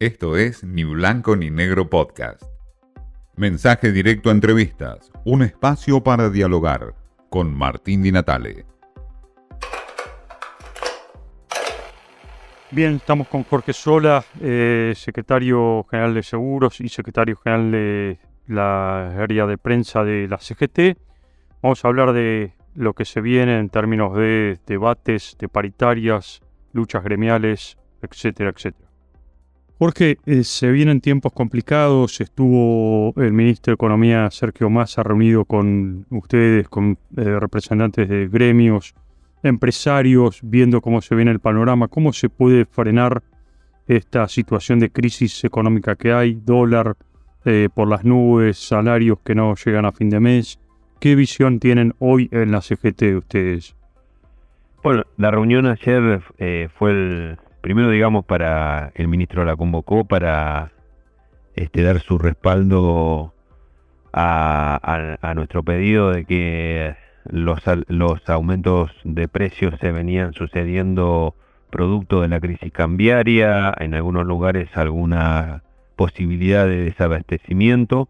Esto es Ni Blanco ni Negro Podcast. Mensaje directo a entrevistas, un espacio para dialogar con Martín Di Natale. Bien, estamos con Jorge Sola, eh, secretario general de Seguros y secretario general de la área de prensa de la CGT. Vamos a hablar de lo que se viene en términos de debates, de paritarias, luchas gremiales, etcétera, etcétera. Jorge, eh, se vienen tiempos complicados. Estuvo el ministro de Economía, Sergio Massa, reunido con ustedes, con eh, representantes de gremios, empresarios, viendo cómo se viene el panorama, cómo se puede frenar esta situación de crisis económica que hay, dólar eh, por las nubes, salarios que no llegan a fin de mes. ¿Qué visión tienen hoy en la CGT ustedes? Bueno, la reunión ayer fue el, primero, digamos, para el ministro la convocó para este, dar su respaldo a, nuestro pedido de que los, aumentos de precios se venían sucediendo producto de la crisis cambiaria, en algunos lugares alguna posibilidad de desabastecimiento.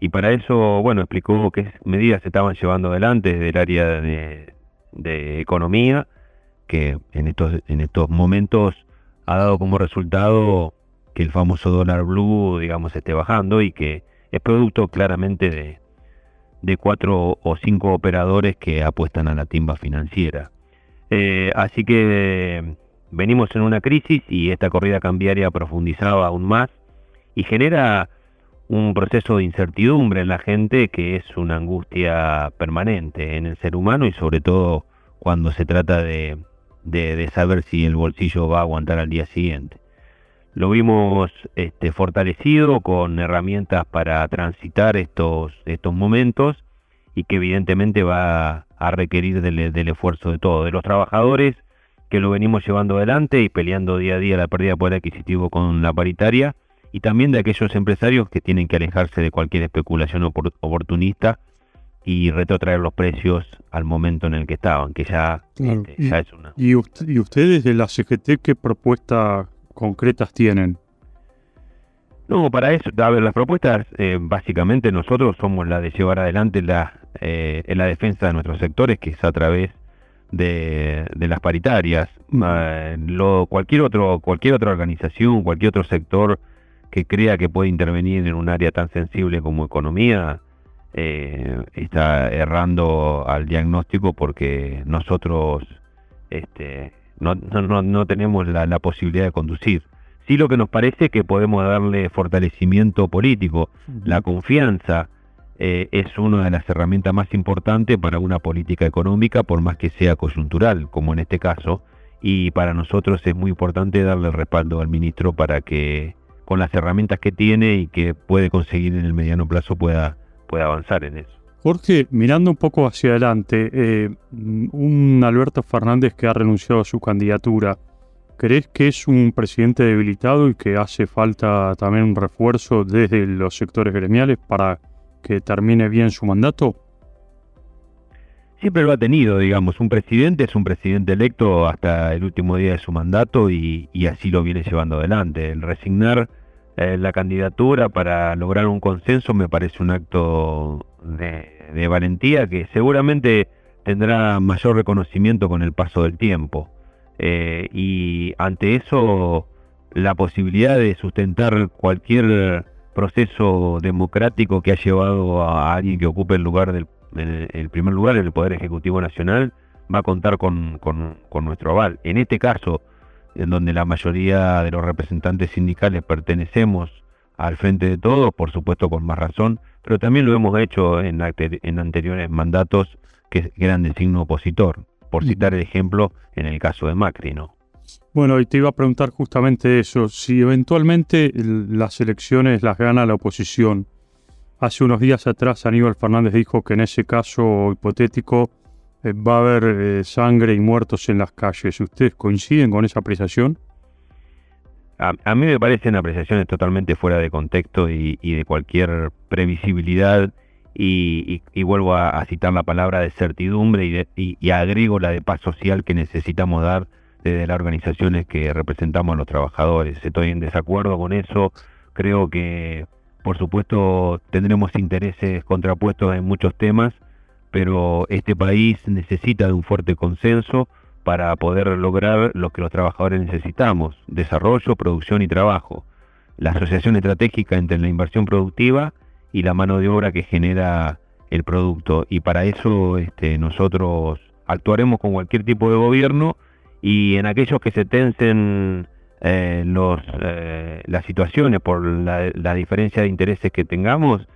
Y para eso, bueno, explicó qué medidas se estaban llevando adelante desde el área de, de economía, que en estos, en estos momentos ha dado como resultado que el famoso dólar blue, digamos, esté bajando y que es producto claramente de, cuatro o cinco operadores que apuestan a la timba financiera. Eh, así que venimos en una crisis y esta corrida cambiaria profundizaba aún más y genera un proceso de incertidumbre en la gente que es una angustia permanente en el ser humano y sobre todo cuando se trata de, de, saber si el bolsillo va a aguantar al día siguiente. Lo vimos este, fortalecido con herramientas para transitar estos, estos momentos y que evidentemente va a requerir del, del esfuerzo de todos, de los trabajadores que lo venimos llevando adelante y peleando día a día la pérdida de poder adquisitivo con la paritaria, y también de aquellos empresarios que tienen que alejarse de cualquier especulación oportunista y retrotraer los precios al momento en el que estaban, que ya, este, es una... ¿Y, ustedes de la CGT qué propuestas concretas tienen? No, para eso, a ver, las propuestas, eh, básicamente nosotros somos la de llevar adelante la, eh, en la defensa de nuestros sectores, que es a través de, las paritarias. Eh, lo, cualquier, otro, cualquier otra organización, cualquier otro sector que crea que puede intervenir en un área tan sensible como economía, eh, está errando al diagnóstico porque nosotros este, no, no, no tenemos la, posibilidad de conducir. Sí lo que nos parece que podemos darle fortalecimiento político, la confianza eh, es una de las herramientas más importantes para una política económica, por más que sea coyuntural, como en este caso, y para nosotros es muy importante darle respaldo al ministro para que con las herramientas que tiene y que puede conseguir en el mediano plazo pueda puede avanzar en eso. Jorge, mirando un poco hacia adelante, eh, un Alberto Fernández que ha renunciado a su candidatura, ¿crees que es un presidente debilitado y que hace falta también un refuerzo desde los sectores gremiales para que termine bien su mandato? Siempre lo ha tenido, digamos, un presidente es un presidente electo hasta el último día de su mandato y, y así lo viene llevando adelante. El resignar eh, la candidatura para lograr un consenso me parece un acto de, valentía que seguramente tendrá mayor reconocimiento con el paso del tiempo. Eh, y ante eso, la posibilidad de sustentar cualquier proceso democrático que ha llevado a alguien que ocupe el lugar del el primer lugar en el Poder Ejecutivo Nacional va a contar con, con nuestro aval. En este caso, en donde la mayoría de los representantes sindicales pertenecemos al frente de todos, por supuesto con más razón, pero también lo hemos hecho en, en anteriores mandatos que eran de signo opositor, por citar el ejemplo en el caso de Macri, ¿no? Bueno, y te iba a preguntar justamente eso, si eventualmente las elecciones las gana la oposición, hace unos días atrás Aníbal Fernández dijo que en ese caso hipotético va a haber eh, sangre y muertos en las calles. ¿Ustedes coinciden con esa apreciación? A, mí me parecen apreciaciones totalmente fuera de contexto y, de cualquier previsibilidad y, vuelvo a, citar la palabra de certidumbre y, agrego la de paz social que necesitamos dar parte de las organizaciones que representamos a los trabajadores. Estoy en desacuerdo con eso. Creo que, por supuesto, tendremos intereses contrapuestos en muchos temas, pero este país necesita de un fuerte consenso para poder lograr lo que los trabajadores necesitamos, desarrollo, producción y trabajo. La asociación estratégica entre la inversión productiva y la mano de obra que genera el producto. Y para eso este, nosotros actuaremos con cualquier tipo de gobierno y en aquellos que se tensen eh, los, eh, las situaciones por la, diferencia de intereses que tengamos,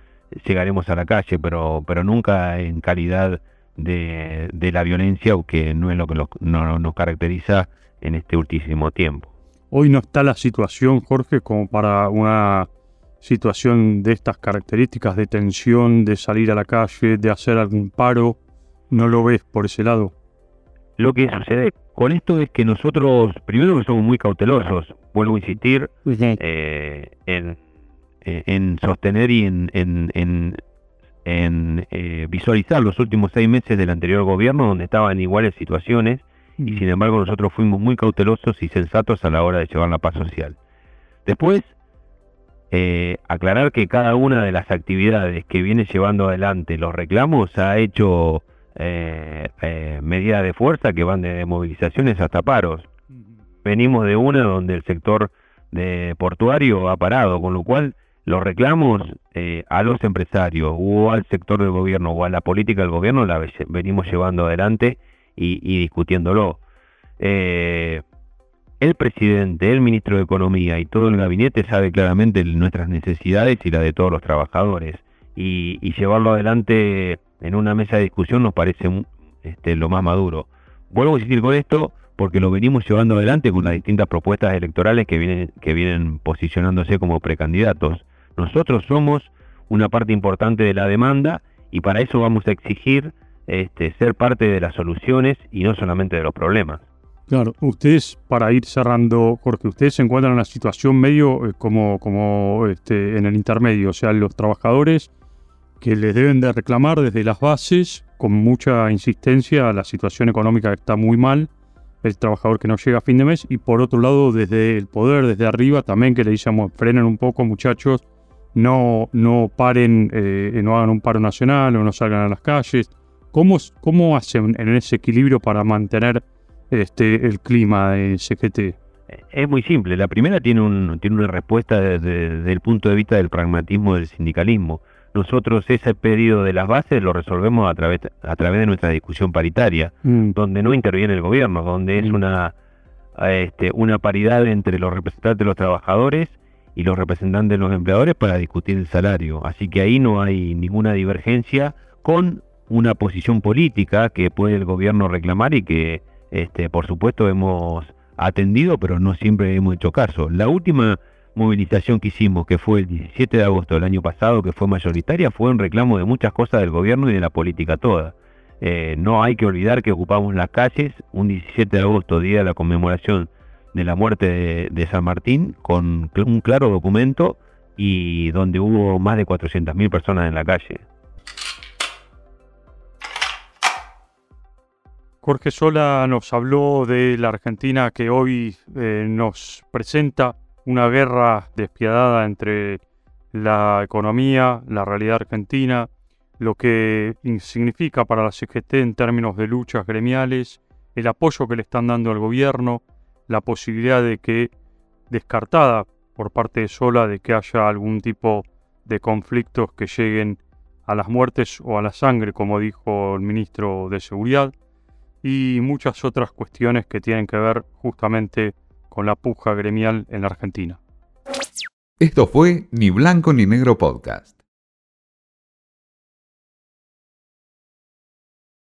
llegaremos a la calle, pero, pero nunca en calidad de, de la violencia, que no es lo que no, nos caracteriza en este último tiempo. Hoy no está la situación, Jorge, como para una situación de estas características, de tensión, de salir a la calle, de hacer algún paro. ¿No lo ves por ese lado? Lo que sucede con esto es que nosotros, primero que somos muy cautelosos, vuelvo a insistir, eh, en, en, sostener y en, en, en eh, visualizar los últimos seis meses del anterior gobierno donde estaban iguales situaciones y mm. sin embargo nosotros fuimos muy cautelosos y sensatos a la hora de llevar la paz social. Después, eh, aclarar que cada una de las actividades que viene llevando adelante los reclamos ha hecho eh, eh, medidas de fuerza que van de movilizaciones hasta paros. Venimos de una donde el sector de portuario ha parado, con lo cual los reclamos eh, a los empresarios o al sector del gobierno o a la política del gobierno la venimos llevando adelante y, discutiéndolo. Eh, el presidente, el ministro de Economía y todo el gabinete sabe claramente nuestras necesidades y la de todos los trabajadores. Y, llevarlo adelante en una mesa de discusión nos parece este, lo más maduro. Vuelvo a insistir con esto porque lo venimos llevando adelante con las distintas propuestas electorales que vienen, que vienen posicionándose como precandidatos. Nosotros somos una parte importante de la demanda y para eso vamos a exigir este, ser parte de las soluciones y no solamente de los problemas. Claro, ustedes, para ir cerrando, Jorge, ustedes se encuentran en una situación medio eh, como, como este, en el intermedio, o sea, los trabajadores que les deben de reclamar desde las bases, con mucha insistencia, la situación económica está muy mal, el trabajador que no llega a fin de mes, y por otro lado, desde el poder, desde arriba, también que le decíamos, frenen un poco muchachos, no, no paren, eh, no hagan un paro nacional o no salgan a las calles. ¿Cómo, cómo hacen en ese equilibrio para mantener este, el clima de CGT? Es muy simple. La primera tiene, un, tiene una respuesta desde, el punto de vista del pragmatismo del sindicalismo. Nosotros ese pedido de las bases lo resolvemos a través, a través de nuestra discusión paritaria, mm. donde no interviene el gobierno, donde es mm. una, este, una paridad entre los representantes de los trabajadores y los representantes de los empleadores para discutir el salario. Así que ahí no hay ninguna divergencia con una posición política que puede el gobierno reclamar y que, este, por supuesto, hemos atendido, pero no siempre hemos hecho caso. La última movilización que hicimos, que fue el 17 de agosto del año pasado, que fue mayoritaria, fue un reclamo de muchas cosas del gobierno y de la política toda. Eh, no hay que olvidar que ocupamos las calles un 17 de agosto, día de la conmemoración de la muerte de, San Martín con un claro documento y donde hubo más de 400.000 personas en la calle. Jorge Sola nos habló de la Argentina que hoy eh, nos presenta una guerra despiadada entre la economía, la realidad argentina, lo que significa para la CGT en términos de luchas gremiales, el apoyo que le están dando al gobierno, la posibilidad de que, descartada por parte de Sola, de que haya algún tipo de conflictos que lleguen a las muertes o a la sangre, como dijo el ministro de Seguridad, y muchas otras cuestiones que tienen que ver justamente con la puja gremial en la Argentina. Esto fue Ni Blanco ni Negro Podcast.